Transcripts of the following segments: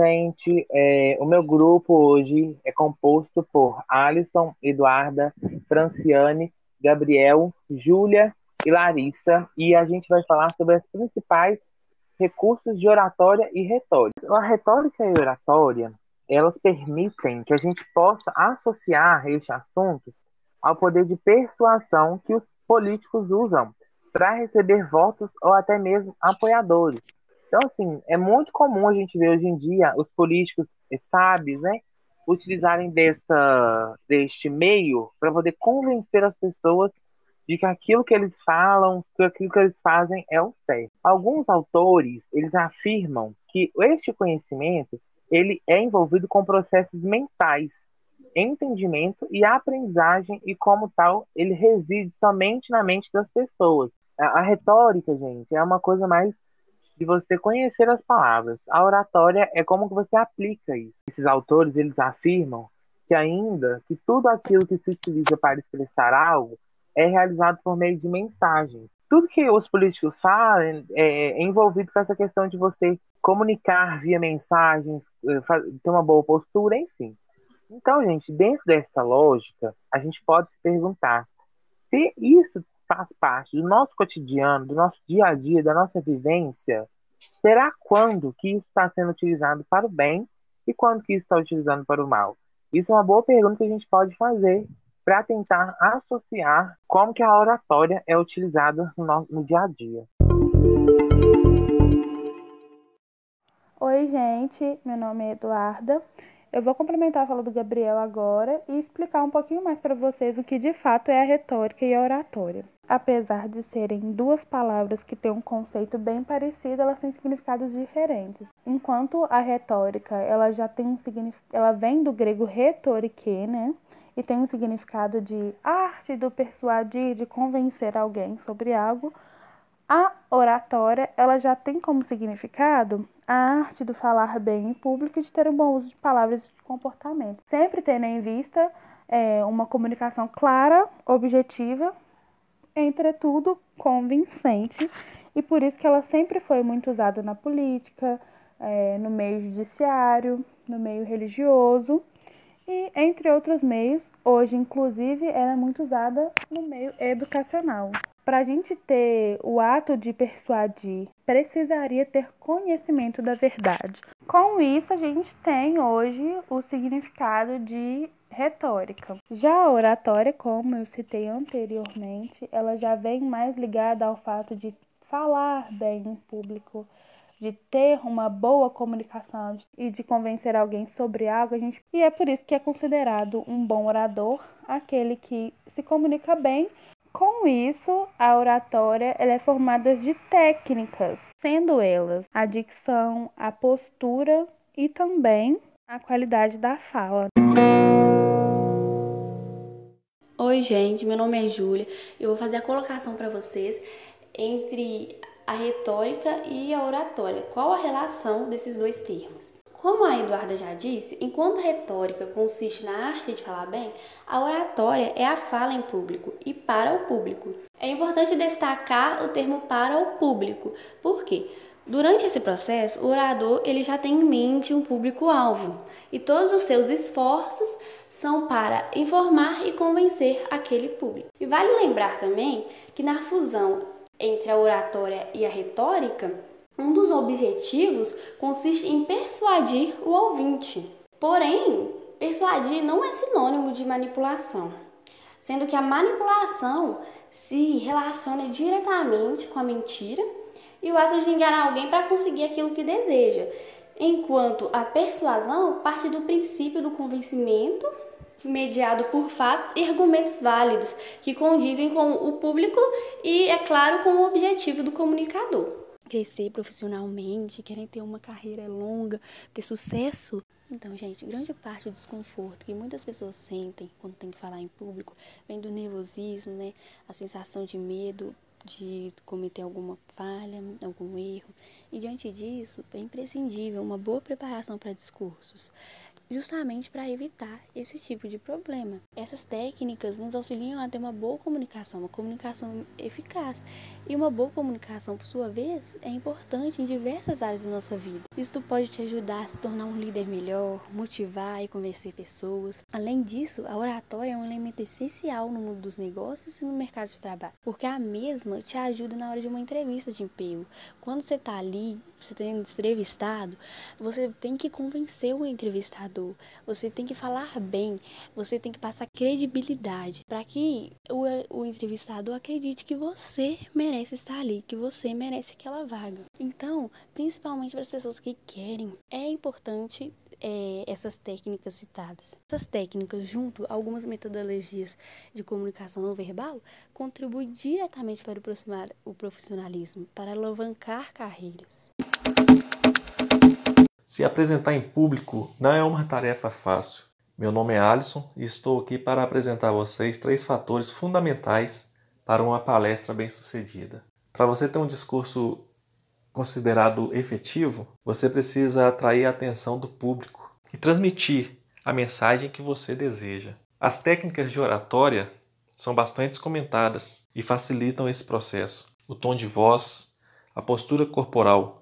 Gente, é, o meu grupo hoje é composto por Alisson, Eduarda, Franciane, Gabriel, Júlia e Larissa, e a gente vai falar sobre as principais recursos de oratória e retórica. A retórica e a oratória, elas permitem que a gente possa associar este assunto ao poder de persuasão que os políticos usam para receber votos ou até mesmo apoiadores. Então, assim, é muito comum a gente ver hoje em dia os políticos sábios, né, utilizarem dessa, deste meio para poder convencer as pessoas de que aquilo que eles falam, que aquilo que eles fazem é o certo. Alguns autores, eles afirmam que este conhecimento, ele é envolvido com processos mentais, entendimento e aprendizagem e como tal, ele reside somente na mente das pessoas. A, a retórica, gente, é uma coisa mais de você conhecer as palavras. A oratória é como que você aplica isso. Esses autores, eles afirmam que ainda que tudo aquilo que se utiliza para expressar algo é realizado por meio de mensagens. Tudo que os políticos falam é, é envolvido com essa questão de você comunicar via mensagens, é, ter uma boa postura, enfim. Então, gente, dentro dessa lógica, a gente pode se perguntar se isso faz parte do nosso cotidiano, do nosso dia a dia, da nossa vivência, será quando que isso está sendo utilizado para o bem e quando que isso está utilizando para o mal? Isso é uma boa pergunta que a gente pode fazer para tentar associar como que a oratória é utilizada no, no dia a dia. Oi, gente, meu nome é Eduarda. Eu vou complementar a fala do Gabriel agora e explicar um pouquinho mais para vocês o que de fato é a retórica e a oratória. Apesar de serem duas palavras que têm um conceito bem parecido, elas têm significados diferentes. Enquanto a retórica, ela já tem um significado, ela vem do grego retorike, né? E tem um significado de arte do persuadir, de convencer alguém sobre algo. A oratória, ela já tem como significado a arte do falar bem em público e de ter um bom uso de palavras e de comportamento. Sempre tendo em vista é, uma comunicação clara, objetiva, entretudo convincente, e por isso que ela sempre foi muito usada na política, é, no meio judiciário, no meio religioso e entre outros meios. Hoje, inclusive, ela é muito usada no meio educacional. Para a gente ter o ato de persuadir, precisaria ter conhecimento da verdade. Com isso, a gente tem hoje o significado de retórica. Já a oratória, como eu citei anteriormente, ela já vem mais ligada ao fato de falar bem em público, de ter uma boa comunicação e de convencer alguém sobre algo, a gente... e é por isso que é considerado um bom orador aquele que se comunica bem com isso, a oratória ela é formada de técnicas, sendo elas a dicção, a postura e também a qualidade da fala. Oi, gente, meu nome é Júlia. Eu vou fazer a colocação para vocês entre a retórica e a oratória. Qual a relação desses dois termos? Como a Eduarda já disse, enquanto a retórica consiste na arte de falar bem, a oratória é a fala em público e para o público. É importante destacar o termo para o público, porque durante esse processo, o orador ele já tem em mente um público-alvo e todos os seus esforços são para informar e convencer aquele público. E vale lembrar também que na fusão entre a oratória e a retórica, um dos objetivos consiste em persuadir o ouvinte. Porém, persuadir não é sinônimo de manipulação, sendo que a manipulação se relaciona diretamente com a mentira e o ato de enganar alguém para conseguir aquilo que deseja, enquanto a persuasão parte do princípio do convencimento mediado por fatos e argumentos válidos que condizem com o público e, é claro, com o objetivo do comunicador crescer profissionalmente, querem ter uma carreira longa, ter sucesso. Então, gente, grande parte do desconforto que muitas pessoas sentem quando tem que falar em público vem do nervosismo, né? A sensação de medo de cometer alguma falha, algum erro. E diante disso, é imprescindível uma boa preparação para discursos justamente para evitar esse tipo de problema. Essas técnicas nos auxiliam a ter uma boa comunicação, uma comunicação eficaz. E uma boa comunicação, por sua vez, é importante em diversas áreas da nossa vida. Isso pode te ajudar a se tornar um líder melhor, motivar e convencer pessoas. Além disso, a oratória é um elemento essencial no mundo dos negócios e no mercado de trabalho, porque a mesma te ajuda na hora de uma entrevista de emprego. Quando você está ali, você tem entrevistado, você tem que convencer o entrevistador, você tem que falar bem, você tem que passar credibilidade para que o, o entrevistador acredite que você merece estar ali, que você merece aquela vaga. Então, principalmente para as pessoas que querem, é importante é, essas técnicas citadas. Essas técnicas, junto a algumas metodologias de comunicação não verbal, contribuem diretamente para o profissionalismo, para alavancar carreiras. Se apresentar em público não é uma tarefa fácil. Meu nome é Alisson e estou aqui para apresentar a vocês três fatores fundamentais para uma palestra bem-sucedida. Para você ter um discurso considerado efetivo, você precisa atrair a atenção do público e transmitir a mensagem que você deseja. As técnicas de oratória são bastante comentadas e facilitam esse processo. O tom de voz, a postura corporal,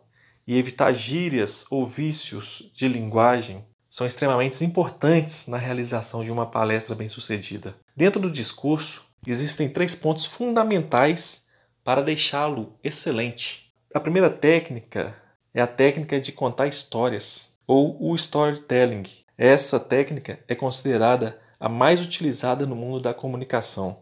e evitar gírias ou vícios de linguagem são extremamente importantes na realização de uma palestra bem-sucedida. Dentro do discurso, existem três pontos fundamentais para deixá-lo excelente. A primeira técnica é a técnica de contar histórias, ou o storytelling. Essa técnica é considerada a mais utilizada no mundo da comunicação.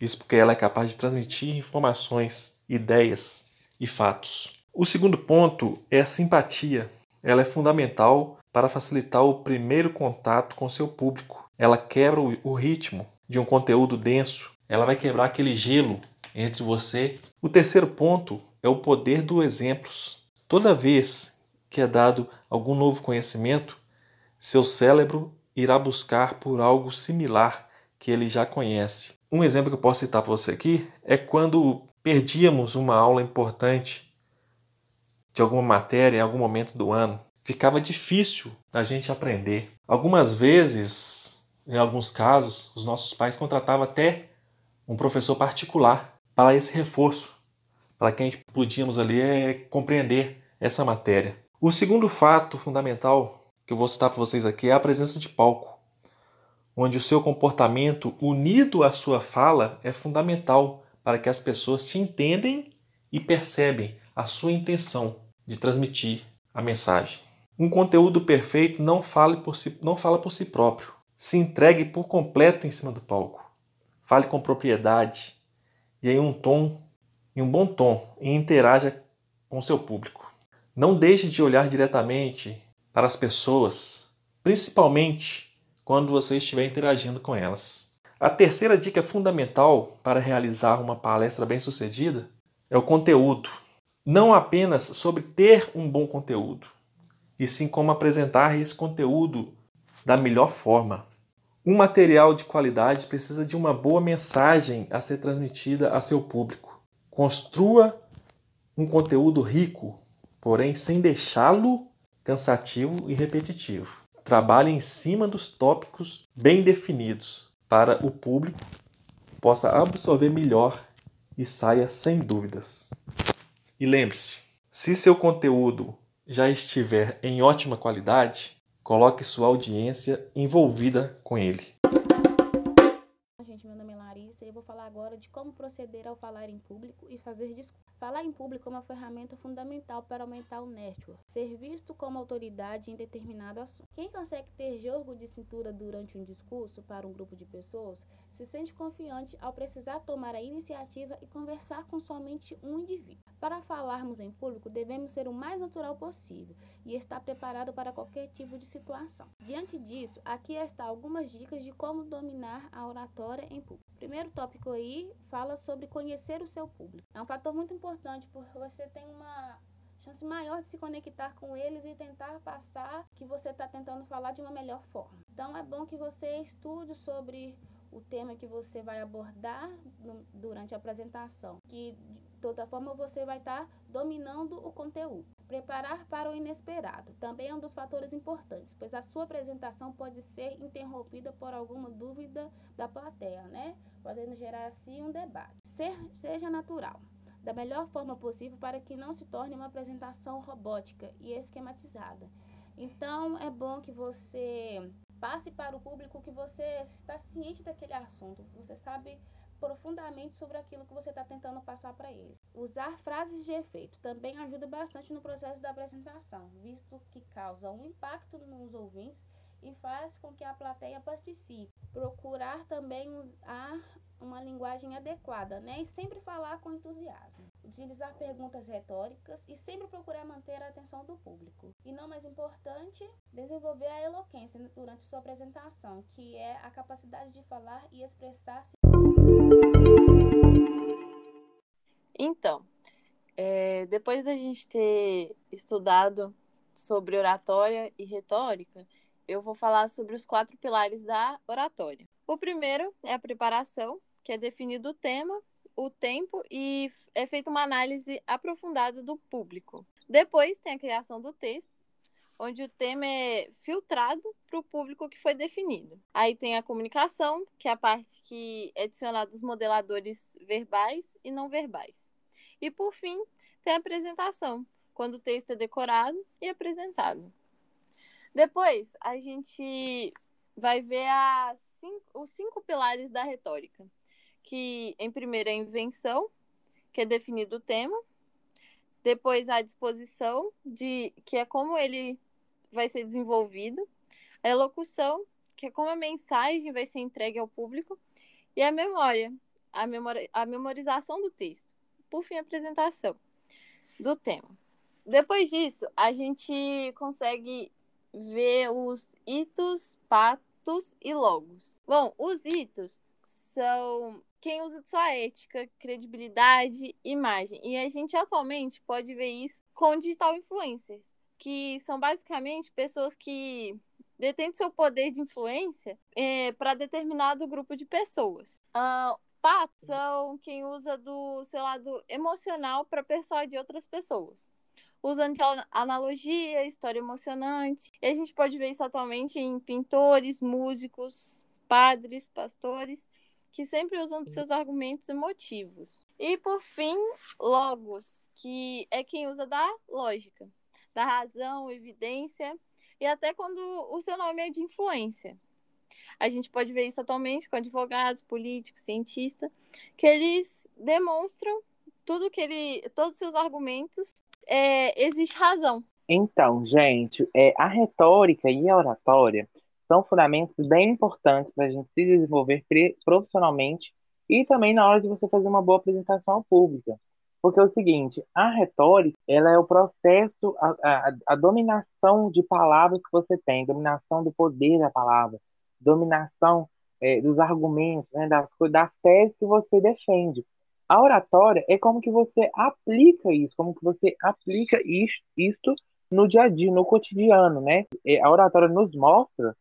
Isso porque ela é capaz de transmitir informações, ideias e fatos. O segundo ponto é a simpatia. Ela é fundamental para facilitar o primeiro contato com seu público. Ela quebra o ritmo de um conteúdo denso. Ela vai quebrar aquele gelo entre você. O terceiro ponto é o poder dos exemplos. Toda vez que é dado algum novo conhecimento, seu cérebro irá buscar por algo similar que ele já conhece. Um exemplo que eu posso citar para você aqui é quando perdíamos uma aula importante de alguma matéria em algum momento do ano, ficava difícil da gente aprender. Algumas vezes, em alguns casos, os nossos pais contratavam até um professor particular para esse reforço, para que a gente podíamos ali é, compreender essa matéria. O segundo fato fundamental que eu vou citar para vocês aqui é a presença de palco, onde o seu comportamento unido à sua fala é fundamental para que as pessoas te entendem e percebem a sua intenção de transmitir a mensagem. Um conteúdo perfeito não fala por si, não fala por si próprio. Se entregue por completo em cima do palco. Fale com propriedade e em um tom, em um bom tom, e interaja com seu público. Não deixe de olhar diretamente para as pessoas, principalmente quando você estiver interagindo com elas. A terceira dica fundamental para realizar uma palestra bem-sucedida é o conteúdo não apenas sobre ter um bom conteúdo, e sim como apresentar esse conteúdo da melhor forma. Um material de qualidade precisa de uma boa mensagem a ser transmitida a seu público. Construa um conteúdo rico, porém sem deixá-lo cansativo e repetitivo. Trabalhe em cima dos tópicos bem definidos para o público possa absorver melhor e saia sem dúvidas. E lembre-se, se seu conteúdo já estiver em ótima qualidade, coloque sua audiência envolvida com ele. Gente, meu nome é Larissa e eu vou falar agora de como proceder ao falar em público e fazer discurso. Falar em público é uma ferramenta fundamental para aumentar o network, ser visto como autoridade em determinado assunto. Quem consegue ter jogo de cintura durante um discurso para um grupo de pessoas se sente confiante ao precisar tomar a iniciativa e conversar com somente um indivíduo. Para falarmos em público, devemos ser o mais natural possível e estar preparado para qualquer tipo de situação. Diante disso, aqui está algumas dicas de como dominar a oratória em público. Primeiro tópico aí fala sobre conhecer o seu público. É um fator muito importante porque você tem uma chance maior de se conectar com eles e tentar passar que você está tentando falar de uma melhor forma. Então é bom que você estude sobre o tema que você vai abordar no, durante a apresentação, que Toda forma, você vai estar tá dominando o conteúdo. Preparar para o inesperado também é um dos fatores importantes, pois a sua apresentação pode ser interrompida por alguma dúvida da plateia, né? Podendo gerar assim um debate. Ser, seja natural da melhor forma possível para que não se torne uma apresentação robótica e esquematizada. Então, é bom que você passe para o público que você está ciente daquele assunto, você sabe profundamente sobre aquilo que você está tentando passar para eles. Usar frases de efeito também ajuda bastante no processo da apresentação, visto que causa um impacto nos ouvintes e faz com que a plateia participe. Procurar também usar uma linguagem adequada, né? E sempre falar com entusiasmo. Utilizar perguntas retóricas e sempre procurar manter a atenção do público. E não mais importante, desenvolver a eloquência durante sua apresentação, que é a capacidade de falar e expressar-se. Então, é, depois da gente ter estudado sobre oratória e retórica, eu vou falar sobre os quatro pilares da oratória. O primeiro é a preparação, que é definido o tema, o tempo e é feita uma análise aprofundada do público. Depois tem a criação do texto, onde o tema é filtrado para o público que foi definido. Aí tem a comunicação, que é a parte que é adicionada os modeladores verbais e não verbais. E por fim, tem a apresentação, quando o texto é decorado e apresentado. Depois, a gente vai ver cinco, os cinco pilares da retórica, que em primeiro é a invenção, que é definido o tema, depois a disposição, de que é como ele vai ser desenvolvido, a elocução, que é como a mensagem vai ser entregue ao público, e a memória, a, memori a memorização do texto. Por fim, a apresentação do tema. Depois disso, a gente consegue ver os itos, patos e logos. Bom, os itos são quem usa sua ética, credibilidade, imagem. E a gente atualmente pode ver isso com digital influencers, que são basicamente pessoas que detêm seu poder de influência é, para determinado grupo de pessoas. Uh, patos são quem usa do seu lado emocional para persuadir outras pessoas usando analogia, história emocionante. E a gente pode ver isso atualmente em pintores, músicos, padres, pastores, que sempre usam de seus argumentos emotivos. E por fim, logos, que é quem usa da lógica, da razão, evidência, e até quando o seu nome é de influência. A gente pode ver isso atualmente com advogados, políticos, cientistas, que eles demonstram tudo que ele, todos os seus argumentos é, existe razão. Então, gente, é, a retórica e a oratória são fundamentos bem importantes para a gente se desenvolver profissionalmente e também na hora de você fazer uma boa apresentação ao público. Porque é o seguinte, a retórica, ela é o processo, a, a, a dominação de palavras que você tem, dominação do poder da palavra, dominação é, dos argumentos, né, das, das teses que você defende. A oratória é como que você aplica isso, como que você aplica isto, isto no dia a dia, no cotidiano, né? A oratória nos mostra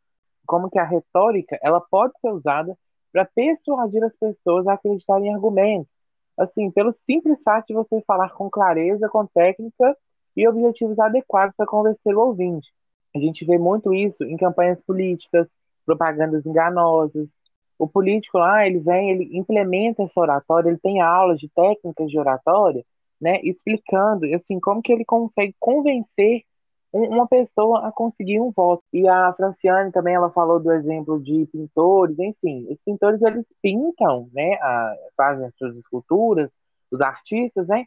como que a retórica ela pode ser usada para persuadir as pessoas a acreditarem em argumentos. Assim, pelo simples fato de você falar com clareza, com técnica e objetivos adequados para convencer o ouvinte. A gente vê muito isso em campanhas políticas, propagandas enganosas, o político lá, ele vem, ele implementa essa oratória, ele tem aulas de técnicas de oratória, né, explicando, assim, como que ele consegue convencer uma pessoa a conseguir um voto. E a Franciane também, ela falou do exemplo de pintores, enfim, os pintores, eles pintam, né, a, fazem as suas esculturas, os artistas, né,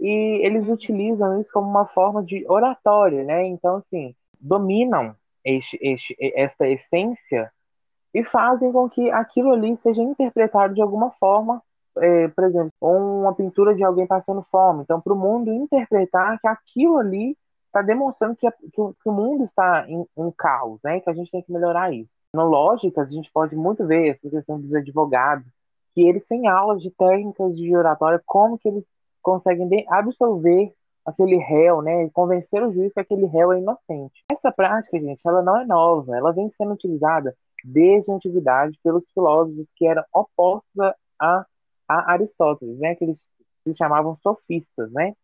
e eles utilizam isso como uma forma de oratória, né, então, assim, dominam este, este, esta essência e fazem com que aquilo ali seja interpretado de alguma forma, é, por exemplo, uma pintura de alguém passando fome. Então, para o mundo interpretar que aquilo ali está demonstrando que, que, que, o mundo está em um caos, né? Que a gente tem que melhorar isso. Na lógica, a gente pode muito ver essa questão dos advogados, que eles têm aulas de técnicas de oratória, como que eles conseguem absolver aquele réu, né, convencer o juiz que aquele réu é inocente. Essa prática, gente, ela não é nova, ela vem sendo utilizada desde a antiguidade pelos filósofos que eram opostos a, a Aristóteles, né? Aqueles se chamavam sofistas, né?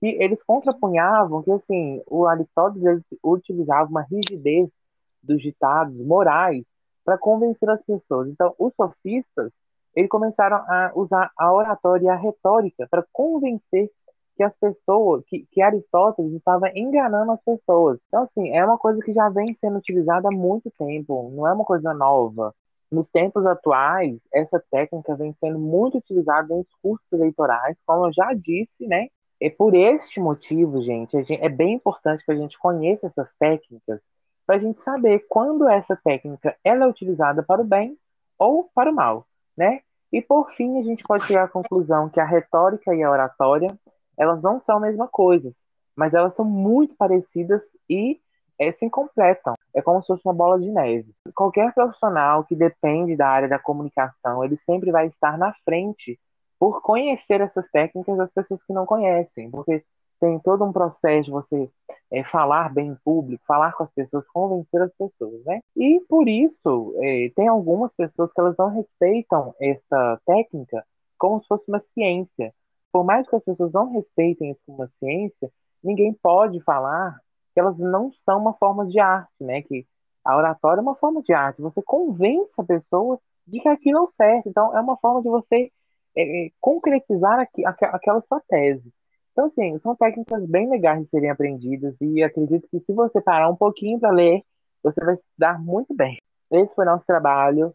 Que eles contrapunhavam que, assim, o Aristóteles utilizava uma rigidez dos ditados morais para convencer as pessoas. Então, os sofistas, eles começaram a usar a oratória e a retórica para convencer que as pessoas, que, que Aristóteles estava enganando as pessoas. Então, assim, é uma coisa que já vem sendo utilizada há muito tempo, não é uma coisa nova. Nos tempos atuais, essa técnica vem sendo muito utilizada em discursos eleitorais, como eu já disse, né? É por este motivo, gente, é bem importante que a gente conheça essas técnicas para a gente saber quando essa técnica ela é utilizada para o bem ou para o mal, né? E por fim, a gente pode chegar à conclusão que a retórica e a oratória elas não são a mesma coisa, mas elas são muito parecidas e é, se completam. É como se fosse uma bola de neve. Qualquer profissional que depende da área da comunicação, ele sempre vai estar na frente por conhecer essas técnicas das pessoas que não conhecem, porque tem todo um processo de você é, falar bem em público, falar com as pessoas, convencer as pessoas, né? E por isso é, tem algumas pessoas que elas não respeitam essa técnica como se fosse uma ciência por mais que as pessoas não respeitem isso como uma ciência, ninguém pode falar que elas não são uma forma de arte, né? Que a oratória é uma forma de arte. Você convence a pessoa de que aquilo é o certo. Então, é uma forma de você é, é concretizar aqui, aquela sua tese. Então, assim, são técnicas bem legais de serem aprendidas e acredito que se você parar um pouquinho para ler, você vai se dar muito bem. Esse foi nosso trabalho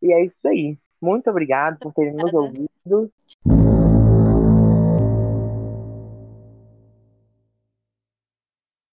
e é isso aí. Muito obrigado por terem nos ouvido.